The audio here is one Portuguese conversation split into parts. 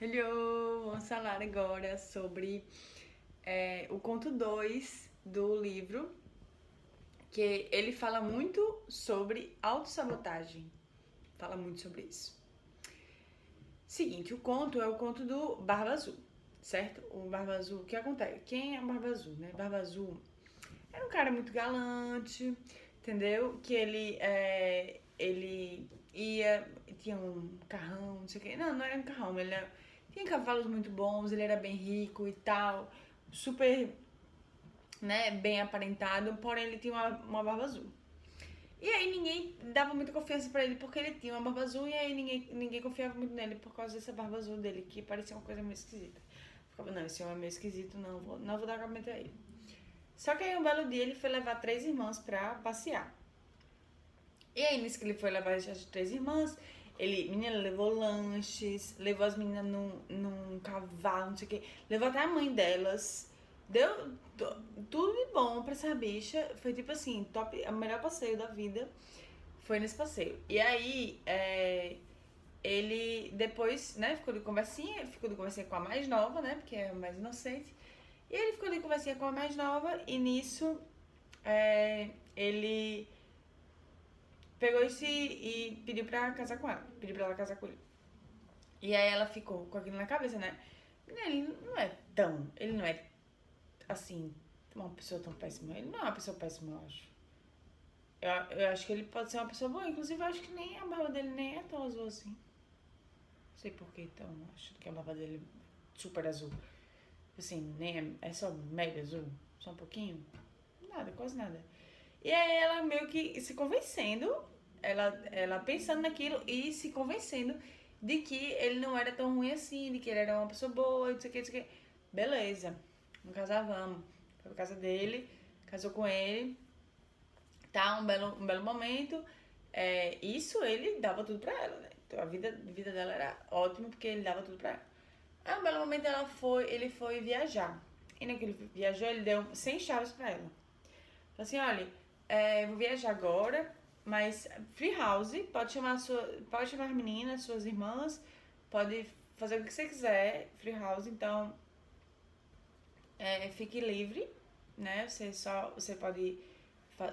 Hello! Vamos falar agora sobre é, o conto 2 do livro, que ele fala muito sobre autossabotagem. Fala muito sobre isso. Seguinte, o conto é o conto do Barba Azul, certo? O Barba Azul, o que acontece? Quem é o Barba Azul, né? Barba Azul era um cara muito galante, entendeu? Que ele, é, ele ia, tinha um carrão, não sei o quê. Não, não era um carrão, ele era, tinha cavalos muito bons, ele era bem rico e tal, super, né, bem aparentado, porém ele tinha uma, uma barba azul. E aí ninguém dava muita confiança para ele porque ele tinha uma barba azul e aí ninguém, ninguém confiava muito nele por causa dessa barba azul dele, que parecia uma coisa meio esquisita. Ficava, não, esse homem é meio esquisito, não vou, não vou dar acabamento a ele. Só que aí um belo dia ele foi levar três irmãs pra passear. E aí, nisso que ele foi levar as três irmãs, ele, menina, levou lanches, levou as meninas num, num cavalo, não sei o quê, levou até a mãe delas. Deu tudo de bom pra essa bicha. Foi tipo assim, top, o melhor passeio da vida foi nesse passeio. E aí, é, ele depois, né, ficou de conversinha, ficou de conversinha com a mais nova, né, porque é a mais inocente. E ele ficou de conversinha com a mais nova e nisso é, ele pegou esse e pediu pra casar com ela. Pediu pra ela casar com ele. E aí ela ficou com aquilo na cabeça, né? Ele não é tão. Ele não é assim, uma pessoa tão péssima. Ele não é uma pessoa péssima, eu acho. Eu, eu acho que ele pode ser uma pessoa boa. Inclusive, eu acho que nem a barba dele nem é tão azul assim. Não sei por que então. Acho que a barba dele é super azul. Assim, nem é, é só meio azul. Só um pouquinho. Nada, quase nada. E aí ela meio que se convencendo, ela, ela pensando naquilo e se convencendo de que ele não era tão ruim assim, de que ele era uma pessoa boa, não sei o que, não sei o que. Beleza, vamos casar, vamos. Foi pra casa dele, casou com ele, tá, um belo, um belo momento. É, isso ele dava tudo pra ela, né? Então a vida, a vida dela era ótima porque ele dava tudo pra ela. Aí um belo momento ela foi, ele foi viajar. E naquele viajou, ele deu 100 chaves pra ela. Falou assim, olha, é, vou viajar agora, mas free house, pode chamar sua, pode chamar as meninas, suas irmãs, pode fazer o que você quiser, free house, então é, fique livre, né? Você só você pode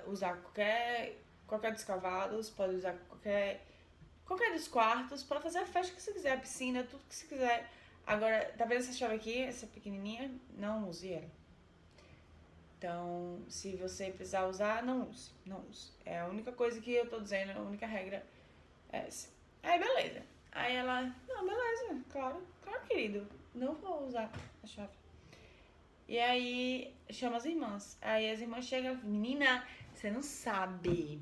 usar qualquer qualquer dos cavalos, pode usar qualquer qualquer dos quartos, pode fazer a festa que você quiser, a piscina, tudo que você quiser. Agora, tá vendo essa chave aqui, essa pequenininha? Não use ela. Então, se você precisar usar, não use. Não use. É a única coisa que eu tô dizendo, a única regra é essa. Aí, beleza. Aí ela, não, beleza, claro, claro, querido. Não vou usar a chave. E aí, chama as irmãs. Aí as irmãs chegam, menina, você não sabe.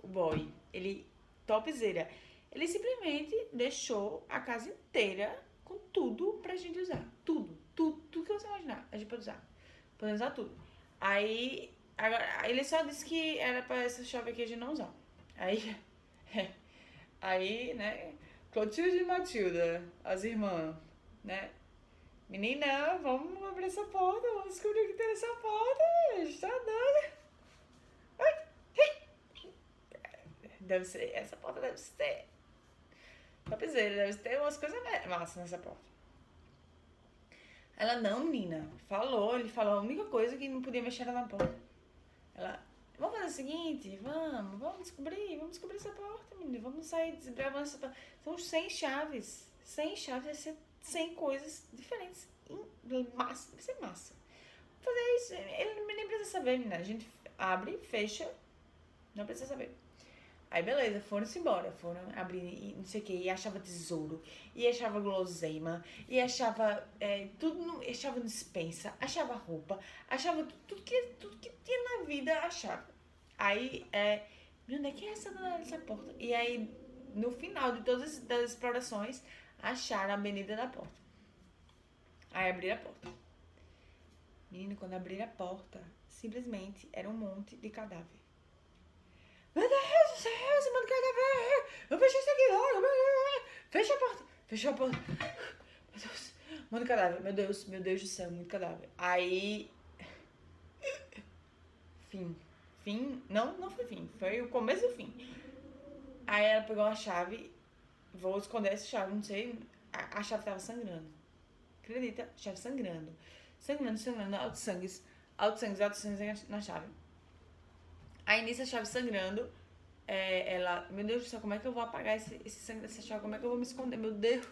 O boy, ele, topzera. Ele simplesmente deixou a casa inteira com tudo pra gente usar. Tudo, tudo, tudo que você imaginar, a gente pode usar. Usar tudo. Aí, agora, ele só disse que era pra essa chave aqui a gente não usar. Aí, aí, né, Clotilde e Matilda, as irmãs, né, menina, vamos abrir essa porta, vamos descobrir o que tem nessa porta, está dando. Deve ser, essa porta deve ser. Topzera, deve ter umas coisas massas nessa porta. Ela, não, menina. Falou, ele falou a única coisa que não podia mexer era na porta. Ela, vamos fazer o seguinte, vamos, vamos descobrir, vamos descobrir essa porta, menina. Vamos sair desbravando essa porta. São 100 chaves. 100 chaves, vai ser 100 coisas diferentes. Massa, vai ser massa. Fazer isso. Ele nem precisa saber, menina. A gente abre, fecha, não precisa saber. Aí beleza, foram-se embora, foram abrir e não sei o que, e achava tesouro, e achava guloseima, e achava é, tudo, no, achava dispensa, achava roupa, achava tudo, tudo, que, tudo que tinha na vida, achava. Aí, é, onde é que é essa dessa porta? E aí, no final de todas as explorações, acharam a avenida da porta. Aí abriram a porta. Menino, quando abriram a porta, simplesmente era um monte de cadáver. Meu Deus do céu, esse mano quer ver. Eu fechei isso aqui logo. Fecha a porta. Fechou a porta. Meu Deus. Muito cadáver. Meu Deus, meu Deus do céu, muito cadáver. Aí. Fim. Fim. Não, não foi fim. Foi o começo do fim. Aí ela pegou a chave. Vou esconder essa chave, não sei. a, chave tava sangrando. Acredita? Chave sangrando. Sangrando, sangrando, alto sangue. Alto sangue, alto sangue na chave. Aí nisso a chave sangrando. É, ela, meu Deus do céu, como é que eu vou apagar esse, esse sangue dessa chave? Como é que eu vou me esconder? Meu Deus.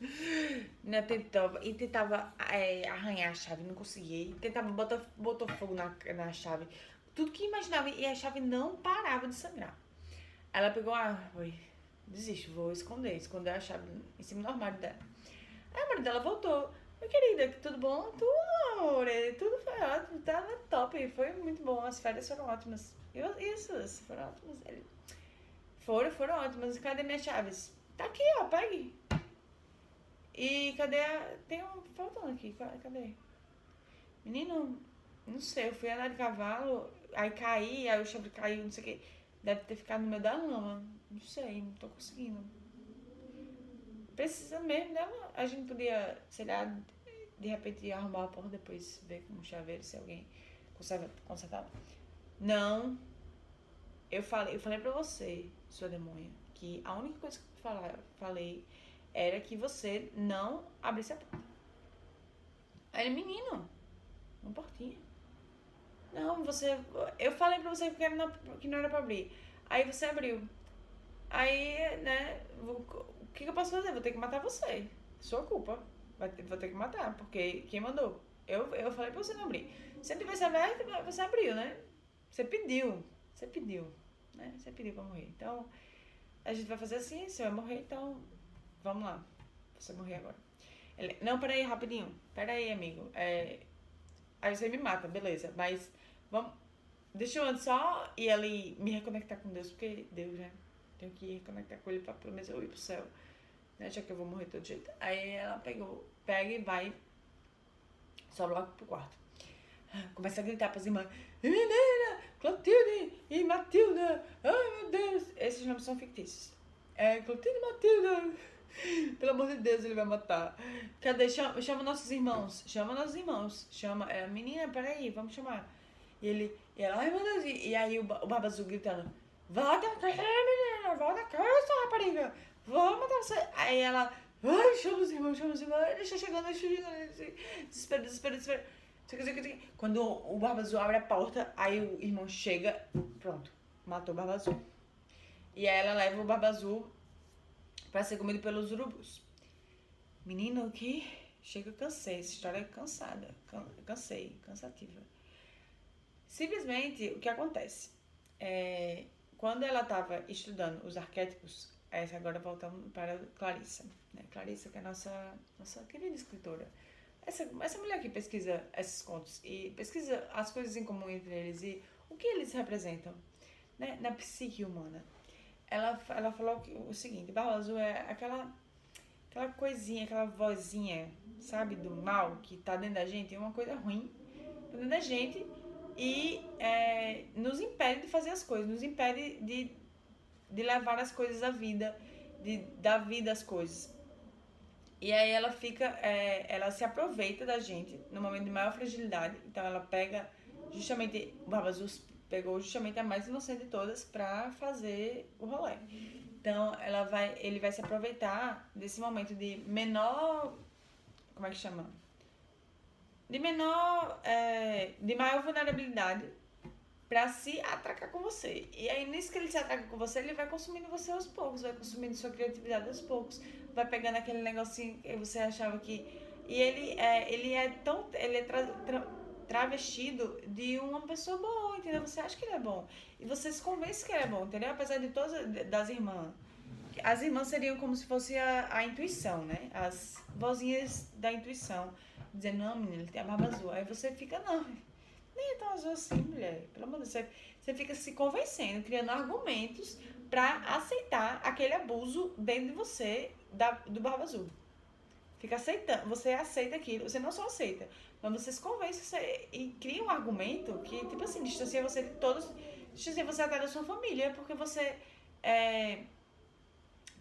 Né, tentava, e tentava é, arranhar a chave, não conseguia. Tentava botar, botar fogo na, na chave. Tudo que imaginava. E a chave não parava de sangrar. Ela pegou, ah, foi, desisto, vou esconder. Esconder a chave em cima do armário dela. Aí a mãe dela voltou. Oi, querida, tudo bom? Tudo, amor. Tudo foi ótimo, tava tá top. Foi muito bom. As férias foram ótimas. Eu, isso, foram ótimas. Ele, foram, foram ótimas. Cadê minhas chaves? Tá aqui, ó, pegue. E cadê a. Tem um faltando aqui, cadê? Menino, não sei, eu fui andar de cavalo, aí caí, aí o chave caiu, não sei o que. Deve ter ficado no meio da lama. Não sei, não tô conseguindo. Precisa mesmo dela. A gente podia, sei lá, de repente arrumar a porta depois, ver com o chaveiro se alguém consertava. Não. Eu falei, eu falei pra você, sua demônia, que a única coisa que eu falar, falei era que você não abrisse a porta. Aí ele, menino, uma portinha. Não, você. Eu falei pra você que, não, que não era pra abrir. Aí você abriu. Aí, né, que, que eu posso fazer? Vou ter que matar você. Sua culpa. Vai ter, vou ter que matar, porque quem mandou? Eu, eu falei pra você não abrir. Se não tivesse aberto, você abriu, né? Você pediu. Você pediu. Né? Você pediu pra morrer. Então, a gente vai fazer assim, você vai morrer, então. Vamos lá. Você morrer agora. Ele, não, peraí, rapidinho. Peraí, amigo. É, aí você me mata, beleza. Mas vamos. Deixa eu antes só ir ali me reconectar com Deus, porque Deus, né? Tenho que reconectar com ele pra pelo menos eu ir pro céu. Né? Já que eu vou morrer todo jeito. Aí ela pegou, pega e vai. Sobe logo pro quarto. Começa a gritar pras irmãs. Menina, Clotilde e Matilda. Ai, meu Deus. Esses nomes são fictícios. É, Clotilde e Matilda. Pelo amor de Deus, ele vai matar. Cadê? Chama, chama nossos irmãos. Chama nossos irmãos. Chama. É, menina, peraí, vamos chamar. E ele. E ela, ai meu Deus. E, e aí o, o Barba Azul gritando: Volta menina, volta cá, sua rapariga. Vou matar você. Aí ela. Ai, chama os irmãos, chama os irmãos. Ele está chegando, ele está chegando. Desespero, desespero, desespero. Quando o Barba Azul abre a porta, aí o irmão chega. Pronto, matou o Barba Azul. E aí ela leva o Barba Azul para ser comido pelos urubus. Menino, que chega, cansei. Essa história é cansada. Cansei, cansativa. Simplesmente, o que acontece? É, quando ela estava estudando os arquétipos, essa agora voltamos para Clarissa. Né? Clarissa, que é a nossa, nossa querida escritora. Essa, essa mulher que pesquisa esses contos e pesquisa as coisas em comum entre eles e o que eles representam né? na psique humana ela, ela falou o seguinte, Barba Azul é aquela, aquela coisinha, aquela vozinha, sabe, do mal que tá dentro da gente, é uma coisa ruim tá dentro da gente e é, nos impede de fazer as coisas, nos impede de, de levar as coisas à vida, de dar vida às coisas. E aí ela fica, é, ela se aproveita da gente no momento de maior fragilidade, então ela pega justamente o Barba Azul pegou justamente a mais inocente de todas para fazer o rolê. Então, ela vai, ele vai se aproveitar desse momento de menor, como é que chama? De menor, é, de maior vulnerabilidade para se atracar com você. E aí, nisso que ele se atraca com você, ele vai consumindo você aos poucos, vai consumindo sua criatividade aos poucos, vai pegando aquele negocinho que você achava que. E ele é, ele é tão. Ele é tra, tra, travestido de uma pessoa boa, entendeu? Você acha que ele é bom. E você se convence que ele é bom, entendeu? Apesar de todas das irmãs. As irmãs seriam como se fosse a, a intuição, né? As vozinhas da intuição. Dizendo, não, menina, ele tem a barba azul. Aí você fica, não, nem é tão azul assim, mulher. Pelo amor de Deus. Você, você fica se convencendo, criando argumentos para aceitar aquele abuso dentro de você da, do barba azul. Fica aceitando, você aceita aquilo, você não só aceita, mas você se convence você, e cria um argumento que, tipo assim, distancia você de todos, distancia você até da sua família, porque você é,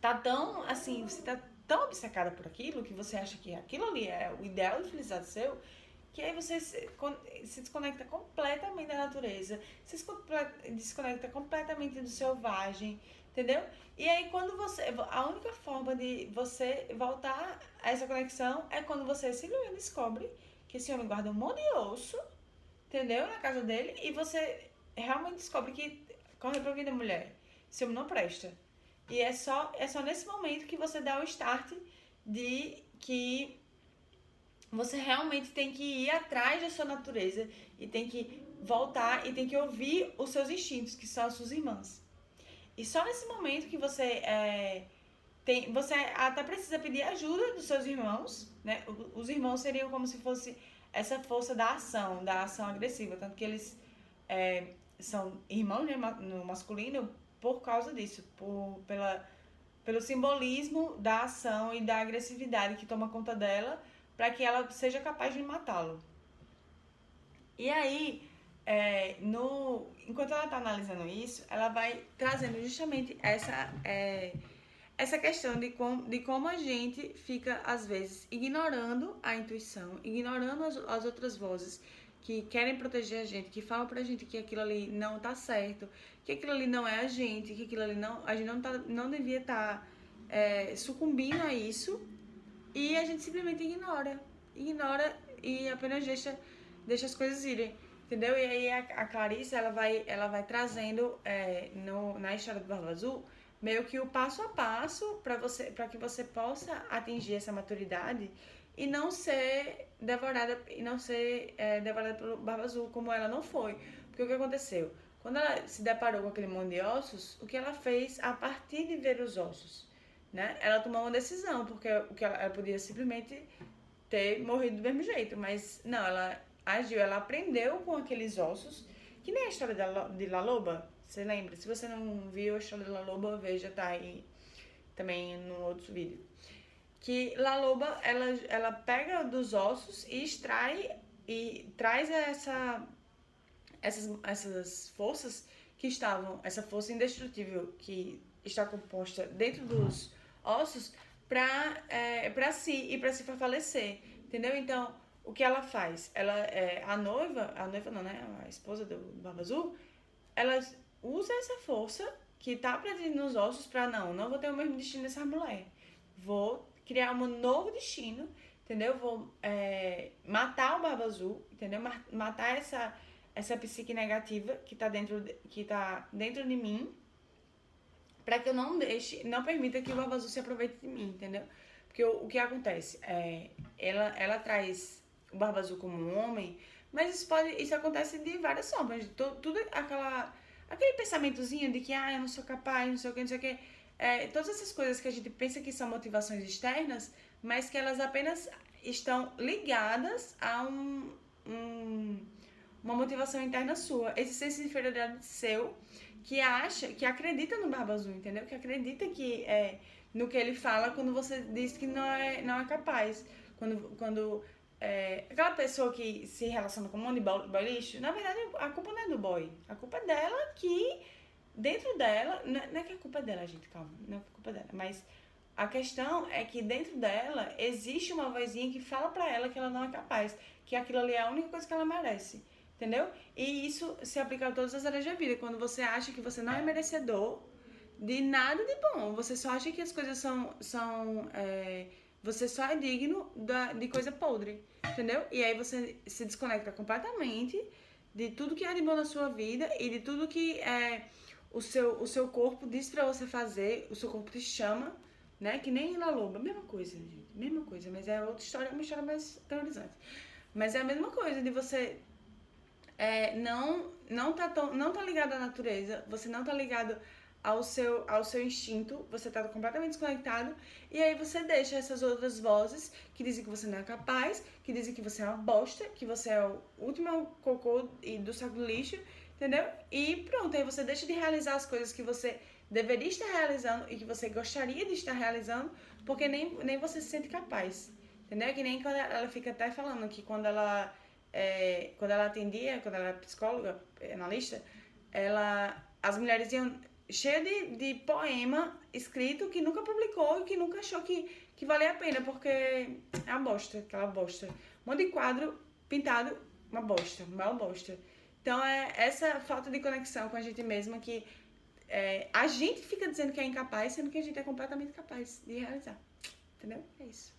tá tão, assim, você tá tão obcecada por aquilo que você acha que aquilo ali é o ideal de felicidade seu, que aí você se, se desconecta completamente da natureza, se desconecta completamente do selvagem, Entendeu? E aí quando você. A única forma de você voltar a essa conexão é quando você simplesmente descobre que esse homem guarda um monte de osso, entendeu? Na casa dele, e você realmente descobre que corre pra vida mulher. Esse homem não presta. E é só, é só nesse momento que você dá o start de que você realmente tem que ir atrás da sua natureza e tem que voltar e tem que ouvir os seus instintos, que são as suas irmãs. E só nesse momento que você é, tem, você até precisa pedir ajuda dos seus irmãos, né? Os irmãos seriam como se fosse essa força da ação, da ação agressiva, tanto que eles é, são irmãos né, no masculino por causa disso, por, pela, pelo simbolismo da ação e da agressividade que toma conta dela para que ela seja capaz de matá-lo. E aí, é, no, enquanto ela está analisando isso, ela vai trazendo justamente essa, é, essa questão de, com, de como a gente fica, às vezes, ignorando a intuição, ignorando as, as outras vozes que querem proteger a gente, que falam pra gente que aquilo ali não tá certo, que aquilo ali não é a gente, que aquilo ali não. A gente não, tá, não devia estar tá, é, sucumbindo a isso. E a gente simplesmente ignora. Ignora e apenas deixa, deixa as coisas irem. Entendeu? E aí a, a Clarice, ela vai, ela vai trazendo é, no, na história do Barba Azul meio que o passo a passo para você para que você possa atingir essa maturidade e não ser devorada e não ser é, devorada pelo Barba Azul como ela não foi. Porque o que aconteceu? Quando ela se deparou com aquele monte de ossos, o que ela fez a partir de ver os ossos? Né? Ela tomou uma decisão, porque o que ela, ela podia simplesmente ter morrido do mesmo jeito, mas não, ela agiu, ela aprendeu com aqueles ossos, que nem a história da, de La Loba, você lembra? Se você não viu a história de La Loba, veja, tá aí também no outro vídeo que La Loba ela, ela pega dos ossos e extrai e traz essa essas, essas forças que estavam essa força indestrutível que está composta dentro dos ossos para é, si e para se fortalecer entendeu então o que ela faz ela é, a noiva a noiva não né a esposa do Barba Azul ela usa essa força que tá presente nos ossos para não não vou ter o mesmo destino dessa mulher vou criar um novo destino, entendeu? Vou é, matar o Barba Azul, entendeu? Matar essa, essa psique negativa que tá dentro, que tá dentro de mim, para que eu não deixe, não permita que o Barba Azul se aproveite de mim, entendeu? Porque o, o que acontece? É, ela, ela traz o Barba Azul como um homem, mas isso pode, isso acontece de várias formas, de to, tudo aquela aquele pensamentozinho de que ah, eu não sou capaz, não sei o que, não sei o que é, todas essas coisas que a gente pensa que são motivações externas, mas que elas apenas estão ligadas a um, um, uma motivação interna sua. Esse senso de inferioridade seu que acha, que acredita no Barba Azul, entendeu? Que acredita que é, no que ele fala quando você diz que não é, não é capaz. Quando, quando é, aquela pessoa que se relaciona com um monte de boy lixo, na verdade a culpa não é do boy. A culpa é dela que dentro dela, é, não é que a culpa é dela, gente, calma, não é que a culpa é dela, mas a questão é que dentro dela existe uma vozinha que fala para ela que ela não é capaz, que aquilo ali é a única coisa que ela merece, entendeu? E isso se aplica a todas as áreas da vida. Quando você acha que você não é merecedor de nada de bom, você só acha que as coisas são. são é, você só é digno da, de coisa podre, entendeu? E aí você se desconecta completamente de tudo que é de bom na sua vida e de tudo que é o seu, o seu corpo diz para você fazer, o seu corpo te chama, né? Que nem na loba, mesma coisa, gente, mesma coisa, mas é outra história, uma história mais terrorizante. Mas é a mesma coisa de você é, não não tá tão, não tá ligado à natureza, você não tá ligado ao seu ao seu instinto, você tá completamente desconectado e aí você deixa essas outras vozes que dizem que você não é capaz, que dizem que você é uma bosta, que você é o último cocô e do saco do lixo entendeu? E pronto, aí você deixa de realizar as coisas que você deveria estar realizando e que você gostaria de estar realizando, porque nem, nem você se sente capaz, entendeu? Que nem quando ela fica até falando que quando ela, é, quando ela atendia, quando ela era psicóloga, analista, ela, as mulheres iam cheia de, de poema escrito que nunca publicou e que nunca achou que, que valia a pena, porque é uma bosta, aquela bosta. Um monte de quadro pintado, uma bosta, uma bosta. Então é essa falta de conexão com a gente mesma que é, a gente fica dizendo que é incapaz, sendo que a gente é completamente capaz de realizar. Entendeu? É isso.